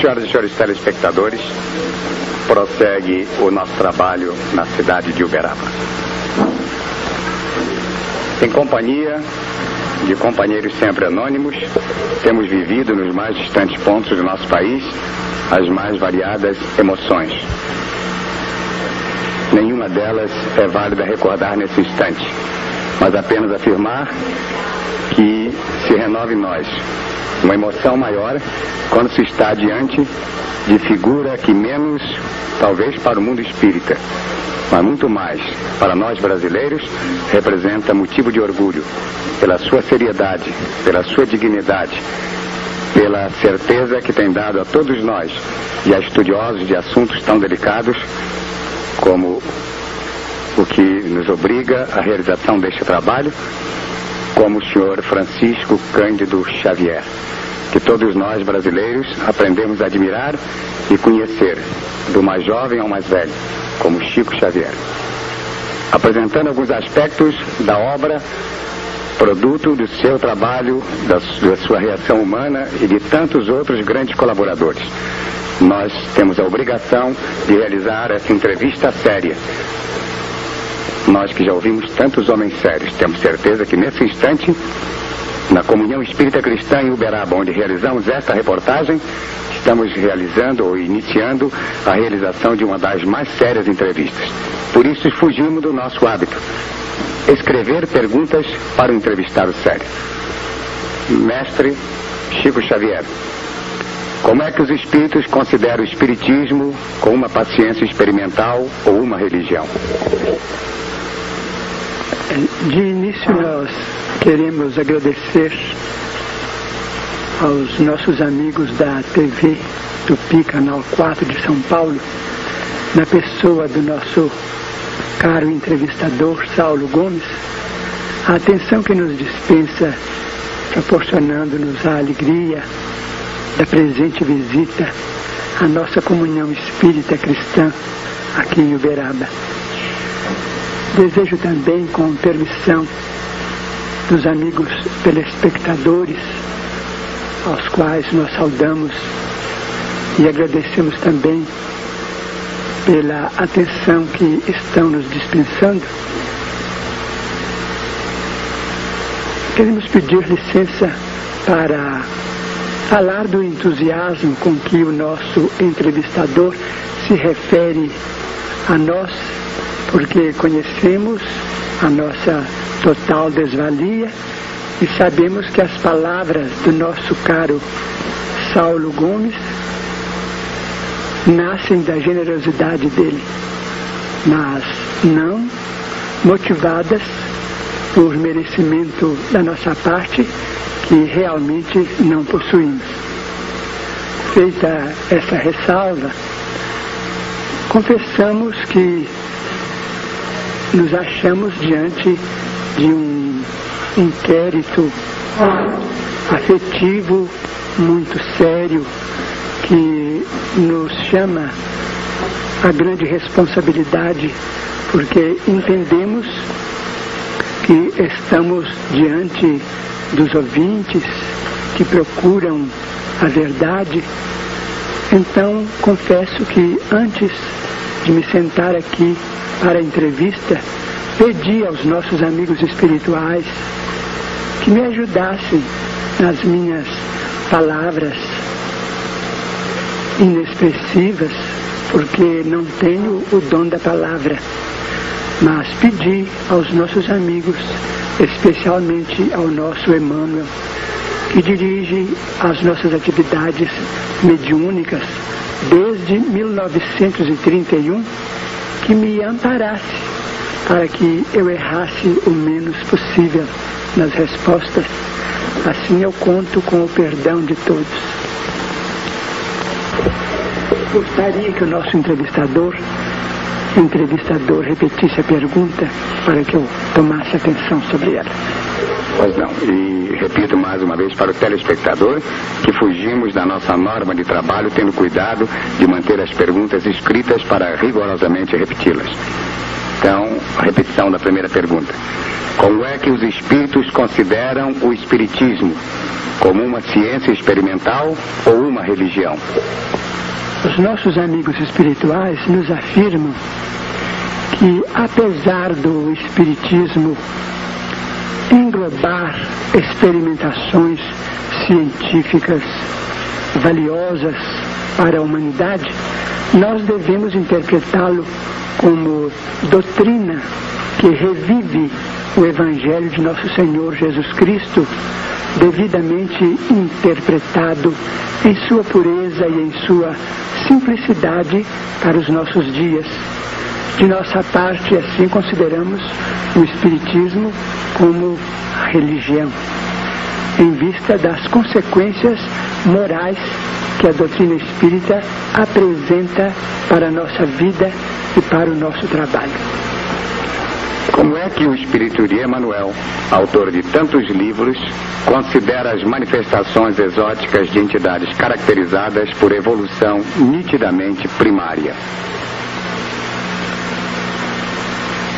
Senhoras e senhores telespectadores, prossegue o nosso trabalho na cidade de Uberaba. Em companhia de companheiros sempre anônimos, temos vivido nos mais distantes pontos do nosso país as mais variadas emoções. Nenhuma delas é válida recordar nesse instante, mas apenas afirmar que se renove nós uma emoção maior quando se está diante de figura que menos, talvez para o mundo espírita, mas muito mais para nós brasileiros, representa motivo de orgulho pela sua seriedade, pela sua dignidade, pela certeza que tem dado a todos nós e a estudiosos de assuntos tão delicados como o que nos obriga à realização deste trabalho, como o senhor Francisco Cândido Xavier, que todos nós brasileiros aprendemos a admirar e conhecer, do mais jovem ao mais velho, como Chico Xavier. Apresentando alguns aspectos da obra, produto do seu trabalho, da, sua reação humana e de tantos outros grandes colaboradores. Nós temos a obrigação de realizar essa entrevista séria. Nós que já ouvimos tantos homens sérios, temos certeza que nesse instante, na Comunhão Espírita Cristã em Uberaba, onde realizamos esta reportagem, estamos realizando ou iniciando a realização de uma das mais sérias entrevistas. Por isso fugimos do nosso hábito. Escrever perguntas para o entrevistado sério. Mestre Chico Xavier. Como é que os espíritos consideram o espiritismo como uma paciência experimental ou uma religião? De início, nós queremos agradecer aos nossos amigos da TV Tupi, Canal 4 de São Paulo, na pessoa do nosso caro entrevistador Saulo Gomes, a atenção que nos dispensa, proporcionando-nos a alegria da presente visita à nossa comunhão espírita cristã aqui em Uberaba. Desejo também, com permissão dos amigos telespectadores, aos quais nós saudamos e agradecemos também pela atenção que estão nos dispensando. Queremos pedir licença para falar do entusiasmo com que o nosso entrevistador se refere a nós, porque conhecemos a nossa total desvalia e sabemos que as palavras do nosso caro Saulo Gomes nascem da generosidade dele, mas não motivadas por merecimento da nossa parte que realmente não possuímos. Feita essa ressalva, confessamos que nos achamos diante de um inquérito afetivo muito sério que nos chama a grande responsabilidade, porque entendemos que estamos diante dos ouvintes que procuram a verdade. Então, confesso que antes de me sentar aqui para a entrevista, pedi aos nossos amigos espirituais que me ajudassem nas minhas palavras inexpressivas, porque não tenho o dom da palavra. Mas pedi aos nossos amigos especialmente ao nosso Emmanuel, que dirige as nossas atividades mediúnicas desde 1931, que me amparasse para que eu errasse o menos possível nas respostas. Assim eu conto com o perdão de todos. Gostaria que o nosso entrevistador entrevistador repetisse a pergunta para que eu tomasse atenção sobre ela. Pois não. E repito mais uma vez para o telespectador que fugimos da nossa norma de trabalho, tendo cuidado de manter as perguntas escritas para rigorosamente repeti-las. Então, repetição da primeira pergunta. Como é que os espíritos consideram o espiritismo? Como uma ciência experimental ou uma religião? Os nossos amigos espirituais nos afirmam que, apesar do espiritismo englobar experimentações científicas valiosas para a humanidade, nós devemos interpretá-lo como doutrina que revive o Evangelho de nosso Senhor Jesus Cristo, devidamente interpretado em sua pureza e em sua simplicidade para os nossos dias. De nossa parte, assim consideramos o Espiritismo como religião, em vista das consequências morais que a doutrina espírita apresenta para a nossa vida e para o nosso trabalho. Como é que o espírito de Emmanuel, autor de tantos livros, considera as manifestações exóticas de entidades caracterizadas por evolução nitidamente primária?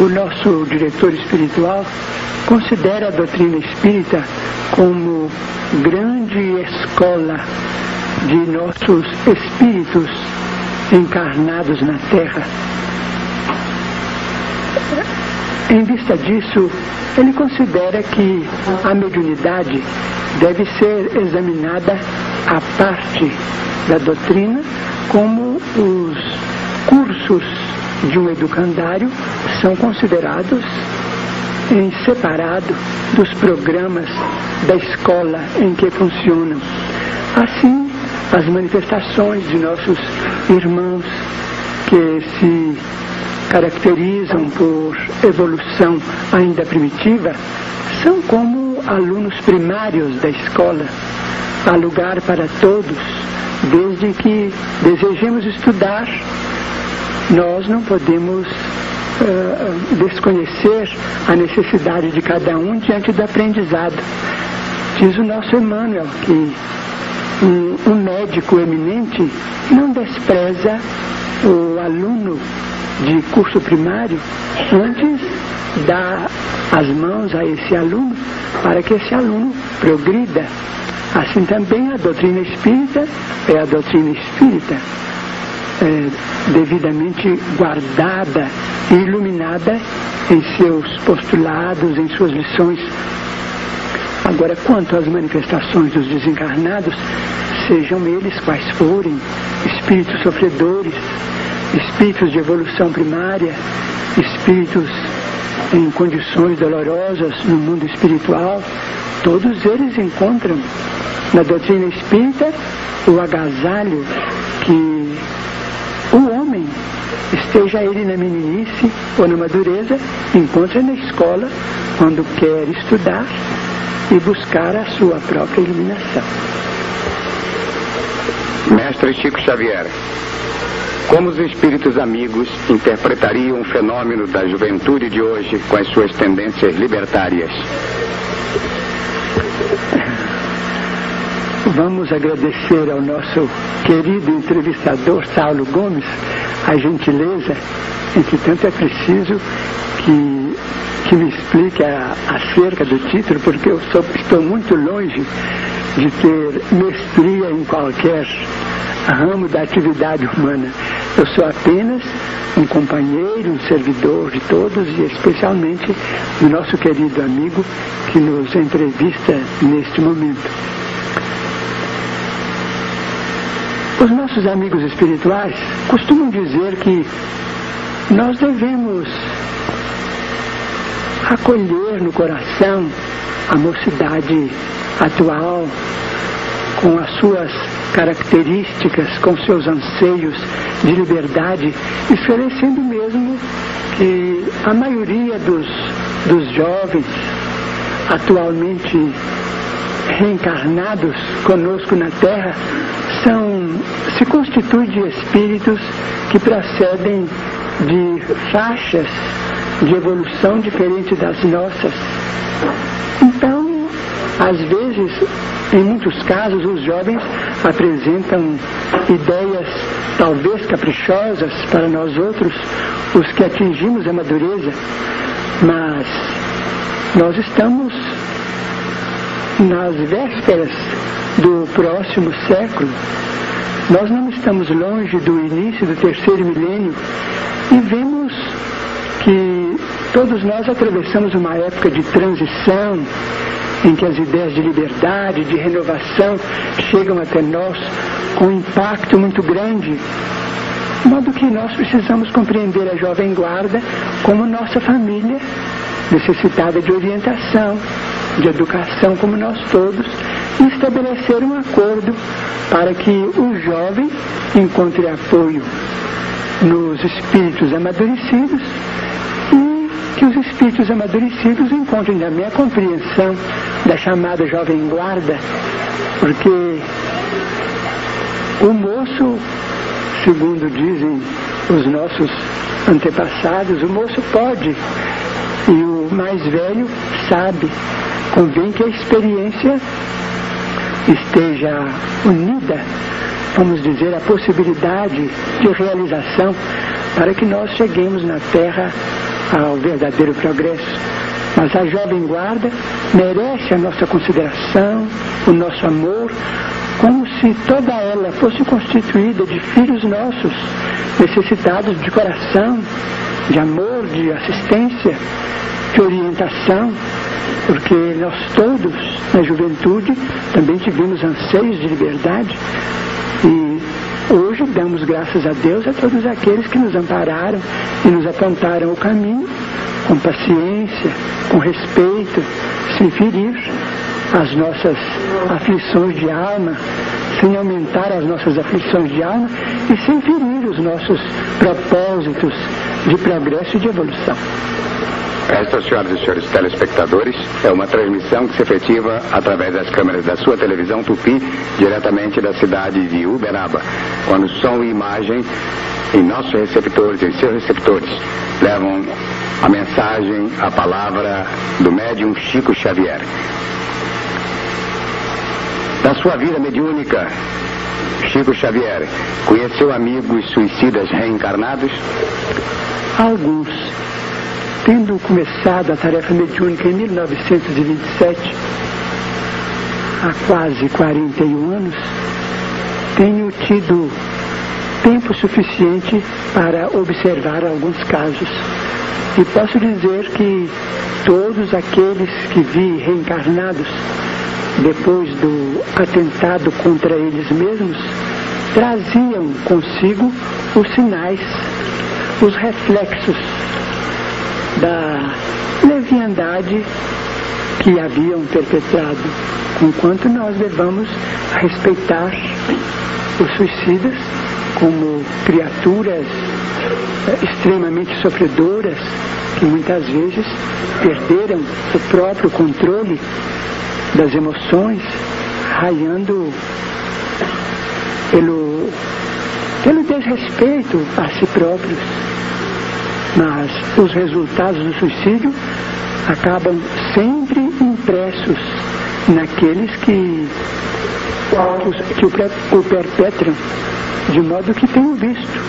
O nosso diretor espiritual considera a doutrina espírita como grande escola de nossos espíritos encarnados na Terra. Em vista disso, ele considera que a mediunidade deve ser examinada à parte da doutrina, como os cursos de um educandário são considerados em separado dos programas da escola em que funcionam. Assim, as manifestações de nossos irmãos que se caracterizam por evolução ainda primitiva são como alunos primários da escola. Há lugar para todos, desde que desejemos estudar. Nós não podemos uh, desconhecer a necessidade de cada um diante do aprendizado. Diz o nosso Emmanuel que um, um médico eminente não despreza o aluno de curso primário antes dá as mãos a esse aluno para que esse aluno progrida. Assim também a doutrina espírita é a doutrina espírita é, devidamente guardada e iluminada em seus postulados, em suas lições. Agora, quanto às manifestações dos desencarnados, sejam eles quais forem, espíritos sofredores, espíritos de evolução primária, espíritos em condições dolorosas no mundo espiritual, todos eles encontram na doutrina espírita o agasalho que esteja ele na meninice ou na madureza, encontra na escola quando quer estudar e buscar a sua própria iluminação. Mestre Chico Xavier, como os espíritos amigos interpretariam o fenômeno da juventude de hoje com as suas tendências libertárias? Vamos agradecer ao nosso querido entrevistador Saulo Gomes a gentileza, entretanto é preciso que, que me explique a, acerca do título, porque eu sou, estou muito longe de ter mestria em qualquer ramo da atividade humana. Eu sou apenas um companheiro, um servidor de todos e especialmente do nosso querido amigo que nos entrevista neste momento. Os nossos amigos espirituais costumam dizer que nós devemos acolher no coração a mocidade atual, com as suas características, com seus anseios de liberdade, esclarecendo mesmo que a maioria dos, dos jovens atualmente reencarnados conosco na Terra são, se constitui de espíritos que procedem de faixas de evolução diferente das nossas. Então, às vezes, em muitos casos, os jovens apresentam ideias talvez caprichosas para nós outros, os que atingimos a madureza, mas nós estamos nas vésperas do próximo século. Nós não estamos longe do início do terceiro milênio e vemos que todos nós atravessamos uma época de transição em que as ideias de liberdade, de renovação chegam até nós com um impacto muito grande. De modo que nós precisamos compreender a jovem guarda como nossa família, necessitada de orientação, de educação como nós todos, e estabelecer um acordo para que o jovem encontre apoio nos espíritos amadurecidos e que os espíritos amadurecidos encontrem também a compreensão da chamada jovem guarda, porque o moço, segundo dizem os nossos antepassados, o moço pode e o mais velho sabe. Convém que a experiência esteja unida, vamos dizer, a possibilidade de realização para que nós cheguemos na Terra ao verdadeiro progresso. Mas a jovem guarda merece a nossa consideração, o nosso amor, como se toda ela fosse constituída de filhos nossos, necessitados de coração, de amor, de assistência, de orientação, porque nós todos, na juventude, também tivemos anseios de liberdade e hoje damos graças a Deus a todos aqueles que nos ampararam e nos apontaram o caminho com paciência, com respeito, sem ferir as nossas aflições de alma, sem aumentar as nossas aflições de alma e sem ferir os nossos propósitos de progresso e de evolução. Esta, senhoras e senhores telespectadores, é uma transmissão que se efetiva através das câmeras da sua televisão Tupi, diretamente da cidade de Uberaba, quando som e imagem em nossos receptores, em seus receptores, levam a mensagem, a palavra do médium Chico Xavier. Da sua vida mediúnica, Chico Xavier conheceu amigos suicidas reencarnados? Alguns Tendo começado a tarefa mediúnica em 1927, há quase 41 anos, tenho tido tempo suficiente para observar alguns casos. E posso dizer que todos aqueles que vi reencarnados depois do atentado contra eles mesmos traziam consigo os sinais, os reflexos da leviandade que haviam perpetrado, enquanto nós devamos respeitar os suicidas como criaturas eh, extremamente sofredoras que muitas vezes perderam o próprio controle das emoções, raiando pelo, pelo desrespeito a si próprios mas os resultados do suicídio acabam sempre impressos naqueles que, que o, o perpetram, de modo que tenho visto.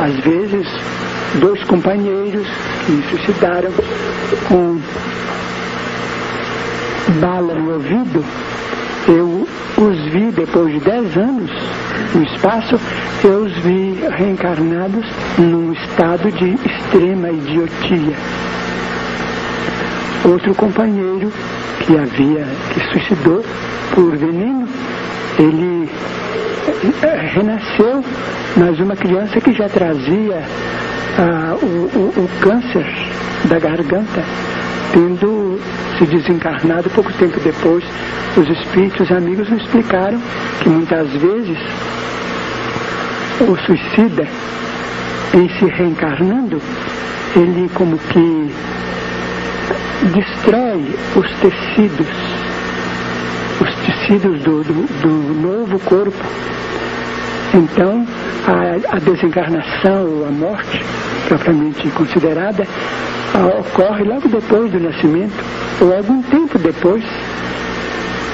Às vezes, dois companheiros que me suicidaram com bala no ouvido, eu os vi depois de dez anos no espaço, eu os vi reencarnados num estado de extrema idiotia. Outro companheiro que havia, que suicidou por veneno, ele eh, renasceu, mas uma criança que já trazia ah, o, o, o câncer da garganta, tendo se desencarnado pouco tempo depois. Os espíritos amigos me explicaram que muitas vezes o suicida, em se reencarnando, ele como que destrói os tecidos, os tecidos do, do, do novo corpo. Então, a, a desencarnação ou a morte, propriamente considerada, ocorre logo depois do nascimento, ou algum tempo depois,